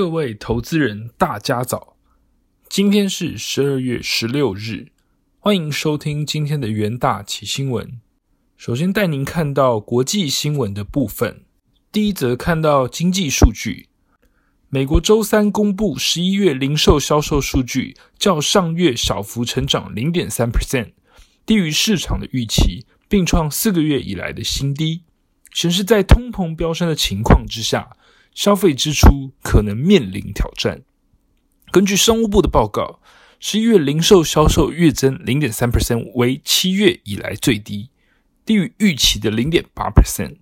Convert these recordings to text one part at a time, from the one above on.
各位投资人，大家早！今天是十二月十六日，欢迎收听今天的元大奇新闻。首先带您看到国际新闻的部分。第一则看到经济数据，美国周三公布十一月零售销售数据，较上月小幅成长零点三 percent，低于市场的预期，并创四个月以来的新低，显示在通膨飙升的情况之下。消费支出可能面临挑战。根据商务部的报告，十一月零售销售月增零点三 percent，为七月以来最低，低于预期的零点八 percent。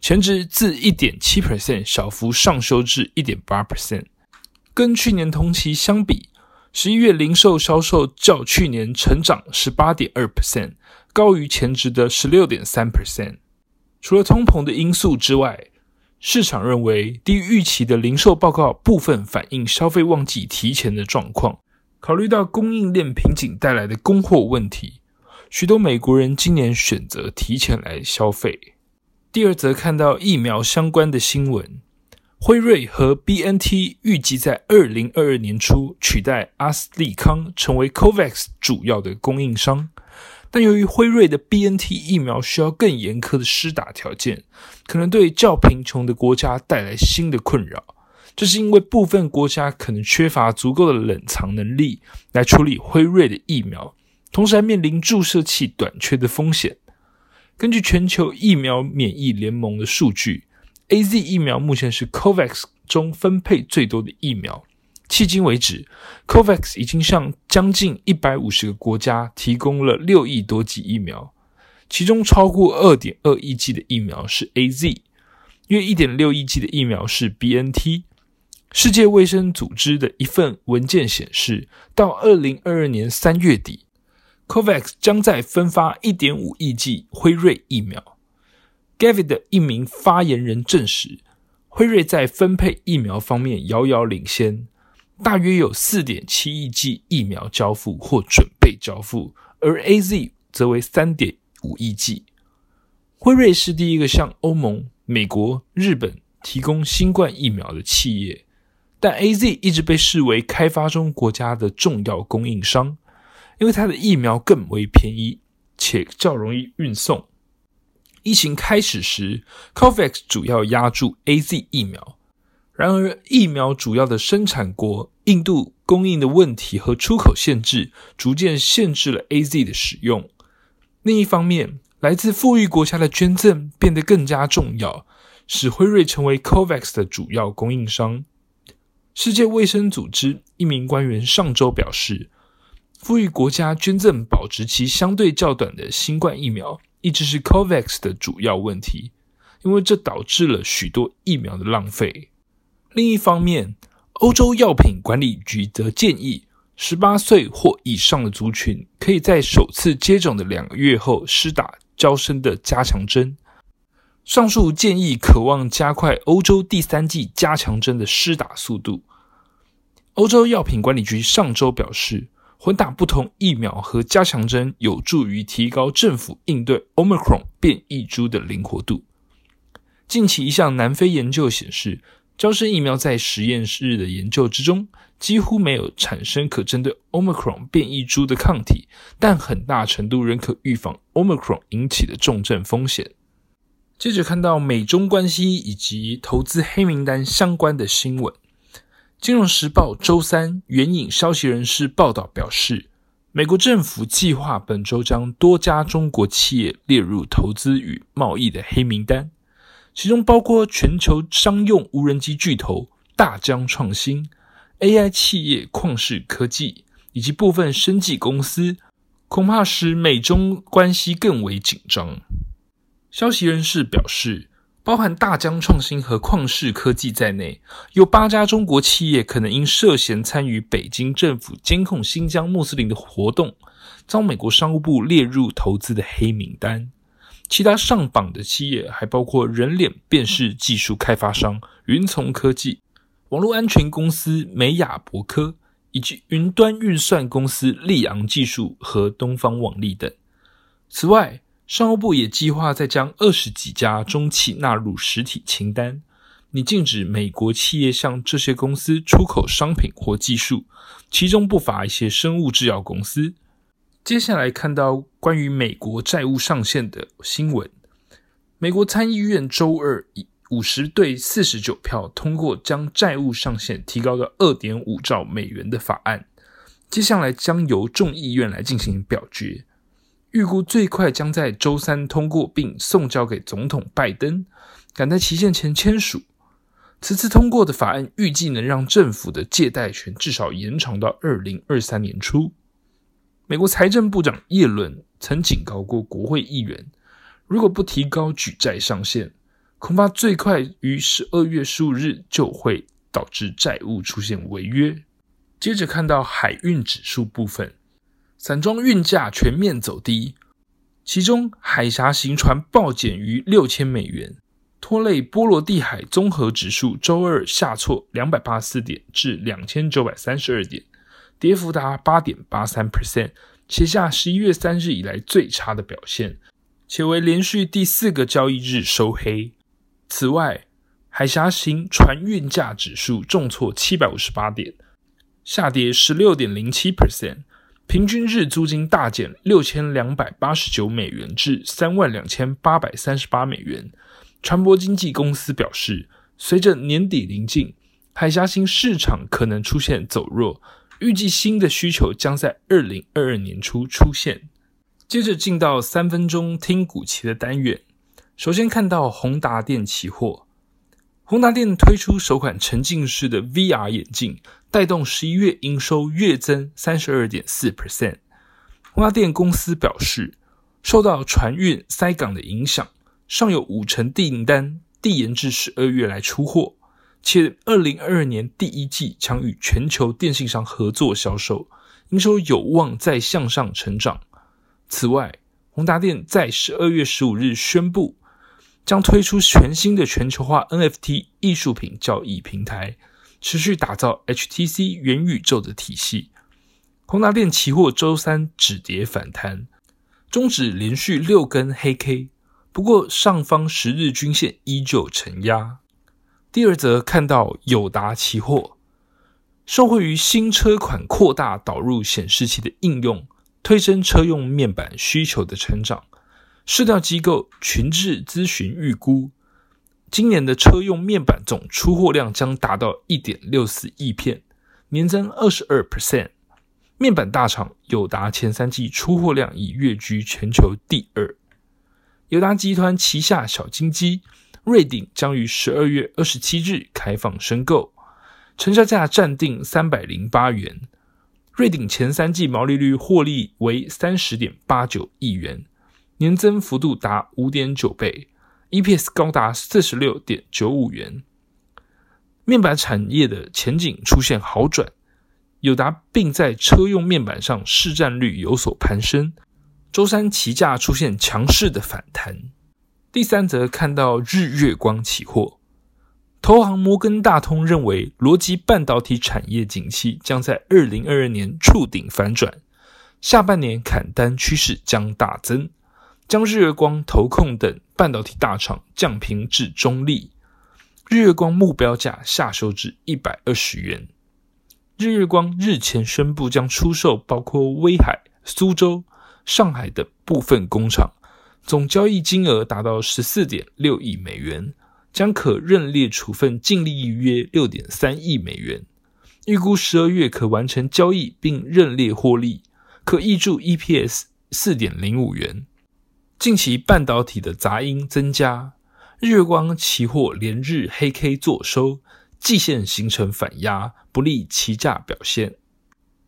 前值自一点七 percent 小幅上修至一点八 percent。跟去年同期相比，十一月零售销售较去年成长十八点二 percent，高于前值的十六点三 percent。除了通膨的因素之外，市场认为低于预期的零售报告部分反映消费旺季提前的状况。考虑到供应链瓶颈带来的供货问题，许多美国人今年选择提前来消费。第二则看到疫苗相关的新闻，辉瑞和 B N T 预计在二零二二年初取代阿斯利康成为 COVAX 主要的供应商。但由于辉瑞的 B N T 疫苗需要更严苛的施打条件，可能对较贫穷的国家带来新的困扰。这是因为部分国家可能缺乏足够的冷藏能力来处理辉瑞的疫苗，同时还面临注射器短缺的风险。根据全球疫苗免疫联盟的数据，A Z 疫苗目前是 COVAX 中分配最多的疫苗。迄今为止，COVAX 已经向将近一百五十个国家提供了六亿多剂疫苗，其中超过二点二亿剂的疫苗是 AZ，约一点六亿剂的疫苗是 BNT。世界卫生组织的一份文件显示，到二零二二年三月底，COVAX 将在分发一点五亿剂辉瑞疫苗。Gavi 的一名发言人证实，辉瑞在分配疫苗方面遥遥领先。大约有四点七亿剂疫苗交付或准备交付，而 A Z 则为三点五亿剂。辉瑞是第一个向欧盟、美国、日本提供新冠疫苗的企业，但 A Z 一直被视为开发中国家的重要供应商，因为它的疫苗更为便宜且较容易运送。疫情开始时，COVAX 主要压住 A Z 疫苗。然而，疫苗主要的生产国印度供应的问题和出口限制，逐渐限制了 A Z 的使用。另一方面，来自富裕国家的捐赠变得更加重要，使辉瑞成为 COVAX 的主要供应商。世界卫生组织一名官员上周表示，富裕国家捐赠保质期相对较短的新冠疫苗，一直是 COVAX 的主要问题，因为这导致了许多疫苗的浪费。另一方面，欧洲药品管理局则建议，十八岁或以上的族群可以在首次接种的两个月后施打交生的加强针。上述建议渴望加快欧洲第三剂加强针的施打速度。欧洲药品管理局上周表示，混打不同疫苗和加强针有助于提高政府应对 Omicron 变异株的灵活度。近期一项南非研究显示。交生疫苗在实验室的研究之中几乎没有产生可针对 Omicron 变异株的抗体，但很大程度仍可预防 Omicron 引起的重症风险。接着看到美中关系以及投资黑名单相关的新闻，《金融时报》周三援引消息人士报道表示，美国政府计划本周将多家中国企业列入投资与贸易的黑名单。其中包括全球商用无人机巨头大疆创新、AI 企业旷视科技以及部分生技公司，恐怕使美中关系更为紧张。消息人士表示，包含大疆创新和旷视科技在内，有八家中国企业可能因涉嫌参与北京政府监控新疆穆斯林的活动，遭美国商务部列入投资的黑名单。其他上榜的企业还包括人脸辨识技术开发商云从科技、网络安全公司美雅博科，以及云端运算公司利昂技术和东方网力等。此外，商务部也计划再将二十几家中企纳入实体清单，你禁止美国企业向这些公司出口商品或技术，其中不乏一些生物制药公司。接下来看到关于美国债务上限的新闻。美国参议院周二以五十对四十九票通过将债务上限提高到二点五兆美元的法案，接下来将由众议院来进行表决，预估最快将在周三通过并送交给总统拜登，赶在期限前签署。此次通过的法案预计能让政府的借贷权至少延长到二零二三年初。美国财政部长耶伦曾警告过国会议员，如果不提高举债上限，恐怕最快于十二月十五日就会导致债务出现违约。接着看到海运指数部分，散装运价全面走低，其中海峡型船暴减逾六千美元，拖累波罗的海综合指数周二下挫两百八十四点至两千九百三十二点。跌幅达八点八三 percent，写下十一月三日以来最差的表现，且为连续第四个交易日收黑。此外，海峡型船运价指数重挫七百五十八点，下跌十六点零七 percent，平均日租金大减六千两百八十九美元至三万两千八百三十八美元。船舶经纪公司表示，随着年底临近，海峡型市场可能出现走弱。预计新的需求将在二零二二年初出现。接着进到三分钟听股期的单元，首先看到宏达电期货。宏达电推出首款沉浸式的 VR 眼镜，带动十一月营收月增三十二点四 percent。宏达电公司表示，受到船运塞港的影响，尚有五成订单递延至十二月来出货。且二零二二年第一季将与全球电信商合作销售，营收有望再向上成长。此外，宏达电在十二月十五日宣布，将推出全新的全球化 NFT 艺术品交易平台，持续打造 HTC 元宇宙的体系。宏达电期货周三止跌反弹，终止连续六根黑 K，不过上方十日均线依旧承压。第二则看到友达期货，受惠于新车款扩大导入显示器的应用，推升车用面板需求的成长。市调机构群智咨询预估，今年的车用面板总出货量将达到一点六四亿片，年增二十二 percent。面板大厂友达前三季出货量已跃居全球第二。友达集团旗下小金鸡。瑞鼎将于十二月二十七日开放申购，成交价暂定三百零八元。瑞鼎前三季毛利率获利为三十点八九亿元，年增幅度达五点九倍，EPS 高达四十六点九五元。面板产业的前景出现好转，友达并在车用面板上市占率有所攀升，周三期价出现强势的反弹。第三则看到日月光起货，投行摩根大通认为，逻辑半导体产业景气将在二零二二年触顶反转，下半年砍单趋势将大增，将日月光、投控等半导体大厂降平至中立，日月光目标价下修至一百二十元。日月光日前宣布将出售包括威海、苏州、上海的部分工厂。总交易金额达到十四点六亿美元，将可认列处分净利益约六点三亿美元，预估十二月可完成交易并认列获利，可挹注 EPS 四点零五元。近期半导体的杂音增加，日月光期货连日黑 K 坐收，季线形成反压，不利期价表现。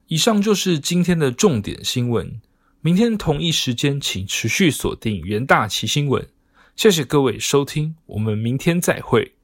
以上就是今天的重点新闻。明天同一时间，请持续锁定元大旗新闻。谢谢各位收听，我们明天再会。